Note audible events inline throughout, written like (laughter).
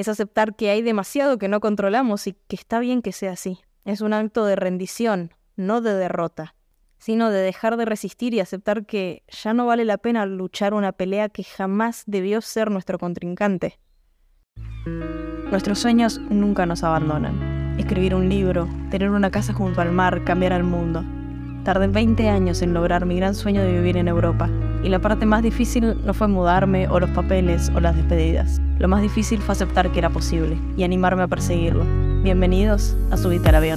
Es aceptar que hay demasiado que no controlamos y que está bien que sea así. Es un acto de rendición, no de derrota, sino de dejar de resistir y aceptar que ya no vale la pena luchar una pelea que jamás debió ser nuestro contrincante. Nuestros sueños nunca nos abandonan. Escribir un libro, tener una casa junto al mar, cambiar al mundo. Tardé 20 años en lograr mi gran sueño de vivir en Europa, y la parte más difícil no fue mudarme o los papeles o las despedidas. Lo más difícil fue aceptar que era posible y animarme a perseguirlo. Bienvenidos a Subite al Avión.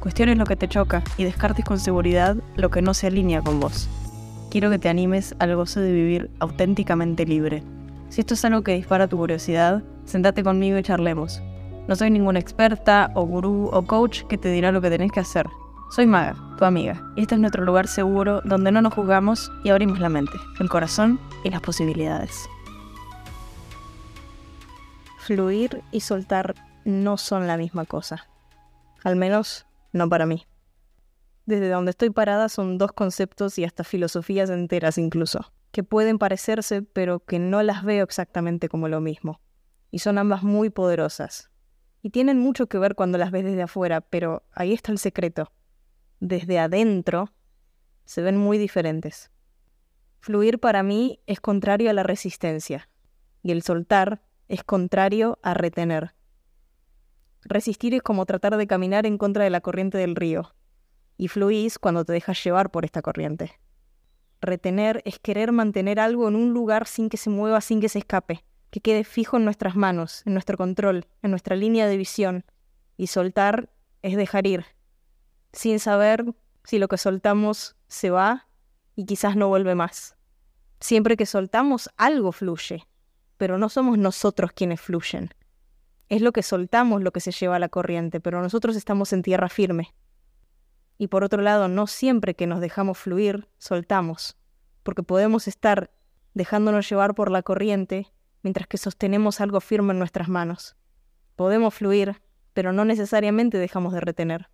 cuestiones lo que te choca y descartes con seguridad lo que no se alinea con vos. Quiero que te animes al gozo de vivir auténticamente libre. Si esto es algo que dispara tu curiosidad, sentate conmigo y charlemos. No soy ninguna experta o gurú o coach que te dirá lo que tenés que hacer. Soy Maga, tu amiga, y este es nuestro lugar seguro donde no nos juzgamos y abrimos la mente, el corazón y las posibilidades. Fluir y soltar no son la misma cosa. Al menos no para mí. Desde donde estoy parada son dos conceptos y hasta filosofías enteras incluso, que pueden parecerse pero que no las veo exactamente como lo mismo. Y son ambas muy poderosas. Y tienen mucho que ver cuando las ves desde afuera, pero ahí está el secreto. Desde adentro se ven muy diferentes. Fluir para mí es contrario a la resistencia, y el soltar es contrario a retener. Resistir es como tratar de caminar en contra de la corriente del río, y fluís cuando te dejas llevar por esta corriente. Retener es querer mantener algo en un lugar sin que se mueva, sin que se escape, que quede fijo en nuestras manos, en nuestro control, en nuestra línea de visión. Y soltar es dejar ir, sin saber si lo que soltamos se va y quizás no vuelve más. Siempre que soltamos, algo fluye, pero no somos nosotros quienes fluyen. Es lo que soltamos lo que se lleva a la corriente, pero nosotros estamos en tierra firme. Y por otro lado, no siempre que nos dejamos fluir, soltamos, porque podemos estar dejándonos llevar por la corriente mientras que sostenemos algo firme en nuestras manos. Podemos fluir, pero no necesariamente dejamos de retener.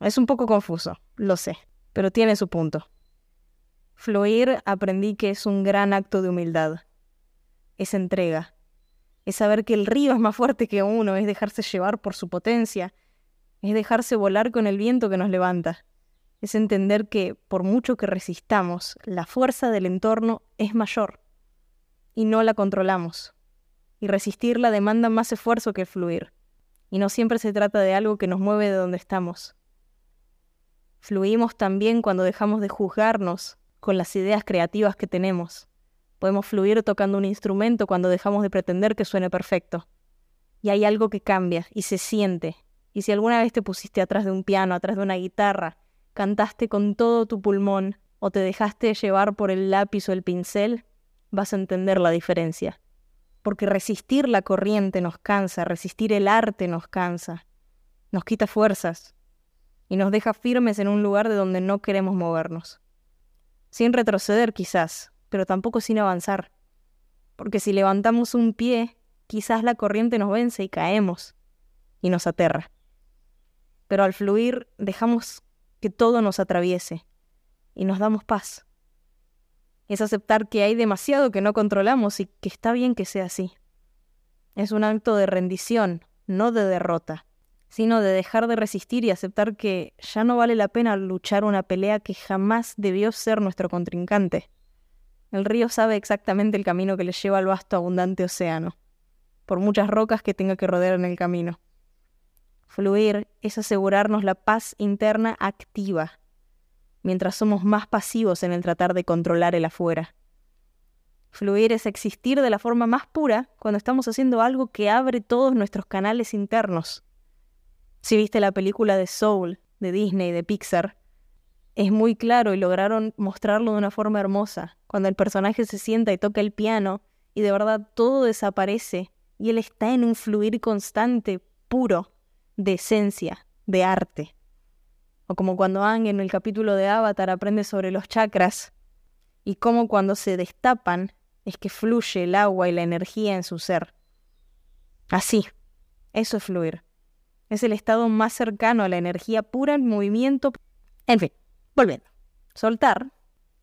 Es un poco confuso, lo sé, pero tiene su punto. Fluir aprendí que es un gran acto de humildad es entrega, es saber que el río es más fuerte que uno, es dejarse llevar por su potencia, es dejarse volar con el viento que nos levanta, es entender que por mucho que resistamos, la fuerza del entorno es mayor y no la controlamos. Y resistirla demanda más esfuerzo que fluir. Y no siempre se trata de algo que nos mueve de donde estamos. Fluimos también cuando dejamos de juzgarnos con las ideas creativas que tenemos Podemos fluir tocando un instrumento cuando dejamos de pretender que suene perfecto. Y hay algo que cambia y se siente. Y si alguna vez te pusiste atrás de un piano, atrás de una guitarra, cantaste con todo tu pulmón o te dejaste llevar por el lápiz o el pincel, vas a entender la diferencia. Porque resistir la corriente nos cansa, resistir el arte nos cansa, nos quita fuerzas y nos deja firmes en un lugar de donde no queremos movernos. Sin retroceder quizás, pero tampoco sin avanzar. Porque si levantamos un pie, quizás la corriente nos vence y caemos y nos aterra. Pero al fluir dejamos que todo nos atraviese y nos damos paz. Es aceptar que hay demasiado que no controlamos y que está bien que sea así. Es un acto de rendición, no de derrota, sino de dejar de resistir y aceptar que ya no vale la pena luchar una pelea que jamás debió ser nuestro contrincante. El río sabe exactamente el camino que le lleva al vasto abundante océano, por muchas rocas que tenga que rodear en el camino. Fluir es asegurarnos la paz interna activa, mientras somos más pasivos en el tratar de controlar el afuera. Fluir es existir de la forma más pura cuando estamos haciendo algo que abre todos nuestros canales internos. Si viste la película de Soul, de Disney, de Pixar, es muy claro y lograron mostrarlo de una forma hermosa, cuando el personaje se sienta y toca el piano y de verdad todo desaparece y él está en un fluir constante, puro, de esencia, de arte. O como cuando Ang en el capítulo de Avatar aprende sobre los chakras y cómo cuando se destapan es que fluye el agua y la energía en su ser. Así, eso es fluir. Es el estado más cercano a la energía pura en movimiento. En fin, volviendo. Soltar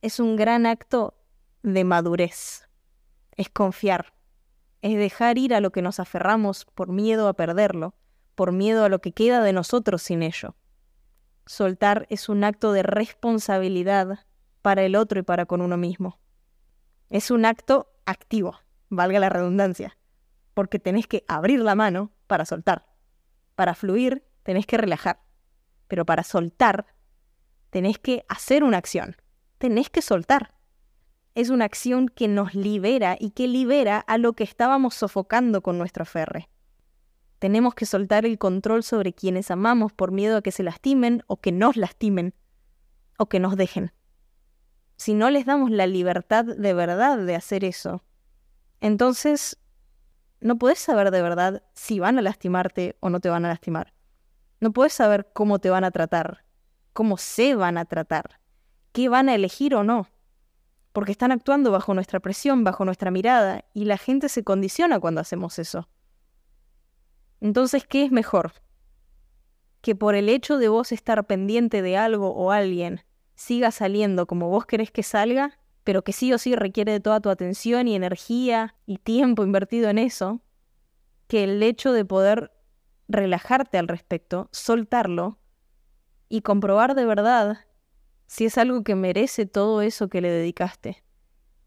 es un gran acto de madurez. Es confiar. Es dejar ir a lo que nos aferramos por miedo a perderlo, por miedo a lo que queda de nosotros sin ello. Soltar es un acto de responsabilidad para el otro y para con uno mismo. Es un acto activo, valga la redundancia, porque tenés que abrir la mano para soltar. Para fluir tenés que relajar, pero para soltar tenés que hacer una acción, tenés que soltar. Es una acción que nos libera y que libera a lo que estábamos sofocando con nuestro ferre. Tenemos que soltar el control sobre quienes amamos por miedo a que se lastimen o que nos lastimen o que nos dejen si no les damos la libertad de verdad de hacer eso, entonces no puedes saber de verdad si van a lastimarte o no te van a lastimar. No puedes saber cómo te van a tratar, cómo se van a tratar, qué van a elegir o no. Porque están actuando bajo nuestra presión, bajo nuestra mirada, y la gente se condiciona cuando hacemos eso. Entonces, ¿qué es mejor? Que por el hecho de vos estar pendiente de algo o alguien, siga saliendo como vos querés que salga, pero que sí o sí requiere de toda tu atención y energía y tiempo invertido en eso, que el hecho de poder relajarte al respecto, soltarlo y comprobar de verdad si es algo que merece todo eso que le dedicaste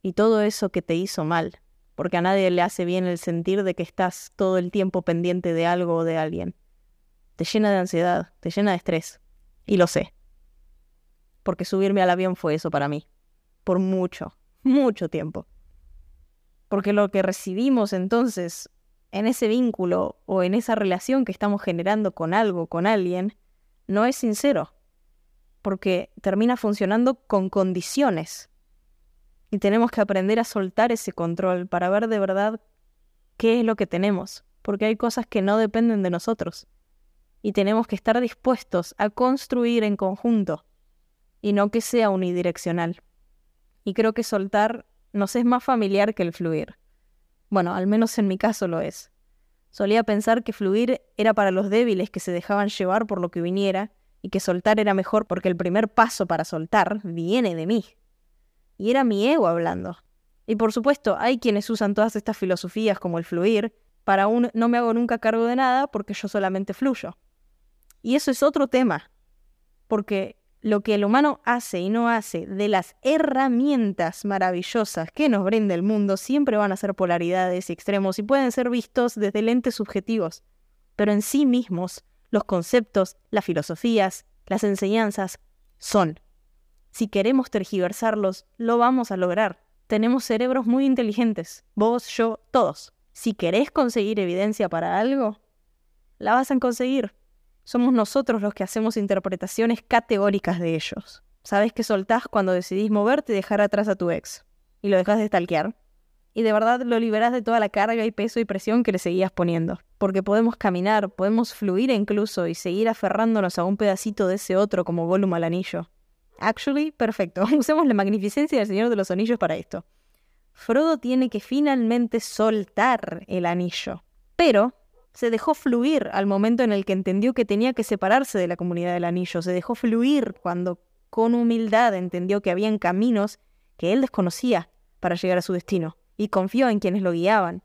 y todo eso que te hizo mal, porque a nadie le hace bien el sentir de que estás todo el tiempo pendiente de algo o de alguien. Te llena de ansiedad, te llena de estrés, y lo sé porque subirme al avión fue eso para mí, por mucho, mucho tiempo. Porque lo que recibimos entonces en ese vínculo o en esa relación que estamos generando con algo, con alguien, no es sincero, porque termina funcionando con condiciones. Y tenemos que aprender a soltar ese control para ver de verdad qué es lo que tenemos, porque hay cosas que no dependen de nosotros. Y tenemos que estar dispuestos a construir en conjunto y no que sea unidireccional. Y creo que soltar nos es más familiar que el fluir. Bueno, al menos en mi caso lo es. Solía pensar que fluir era para los débiles que se dejaban llevar por lo que viniera y que soltar era mejor porque el primer paso para soltar viene de mí. Y era mi ego hablando. Y por supuesto, hay quienes usan todas estas filosofías como el fluir para un no me hago nunca cargo de nada porque yo solamente fluyo. Y eso es otro tema, porque lo que el humano hace y no hace de las herramientas maravillosas que nos brinda el mundo siempre van a ser polaridades y extremos y pueden ser vistos desde lentes subjetivos. Pero en sí mismos, los conceptos, las filosofías, las enseñanzas son. Si queremos tergiversarlos, lo vamos a lograr. Tenemos cerebros muy inteligentes, vos, yo, todos. Si querés conseguir evidencia para algo, la vas a conseguir. Somos nosotros los que hacemos interpretaciones categóricas de ellos. Sabes que soltás cuando decidís moverte y dejar atrás a tu ex. Y lo dejas de stalkear. Y de verdad lo liberás de toda la carga y peso y presión que le seguías poniendo. Porque podemos caminar, podemos fluir incluso y seguir aferrándonos a un pedacito de ese otro como Gollum al anillo. Actually, perfecto. (laughs) Usemos la magnificencia del Señor de los Anillos para esto. Frodo tiene que finalmente soltar el anillo. Pero se dejó fluir al momento en el que entendió que tenía que separarse de la comunidad del anillo, se dejó fluir cuando con humildad entendió que habían caminos que él desconocía para llegar a su destino, y confió en quienes lo guiaban.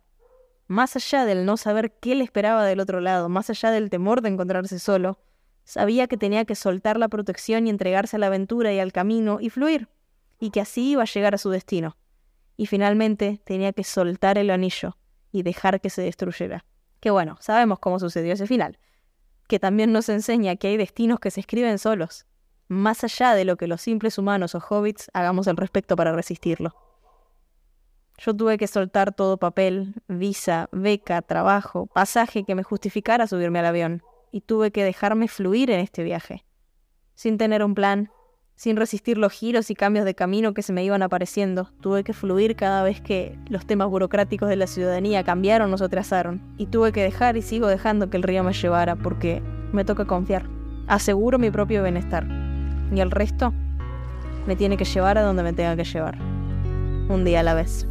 Más allá del no saber qué le esperaba del otro lado, más allá del temor de encontrarse solo, sabía que tenía que soltar la protección y entregarse a la aventura y al camino y fluir, y que así iba a llegar a su destino. Y finalmente tenía que soltar el anillo y dejar que se destruyera. Que bueno, sabemos cómo sucedió ese final, que también nos enseña que hay destinos que se escriben solos, más allá de lo que los simples humanos o hobbits hagamos al respecto para resistirlo. Yo tuve que soltar todo papel, visa, beca, trabajo, pasaje que me justificara subirme al avión, y tuve que dejarme fluir en este viaje, sin tener un plan, sin resistir los giros y cambios de camino que se me iban apareciendo. Tuve que fluir cada vez que los temas burocráticos de la ciudadanía cambiaron o se atrasaron. Y tuve que dejar y sigo dejando que el río me llevara porque me toca confiar. Aseguro mi propio bienestar. Y el resto me tiene que llevar a donde me tenga que llevar. Un día a la vez.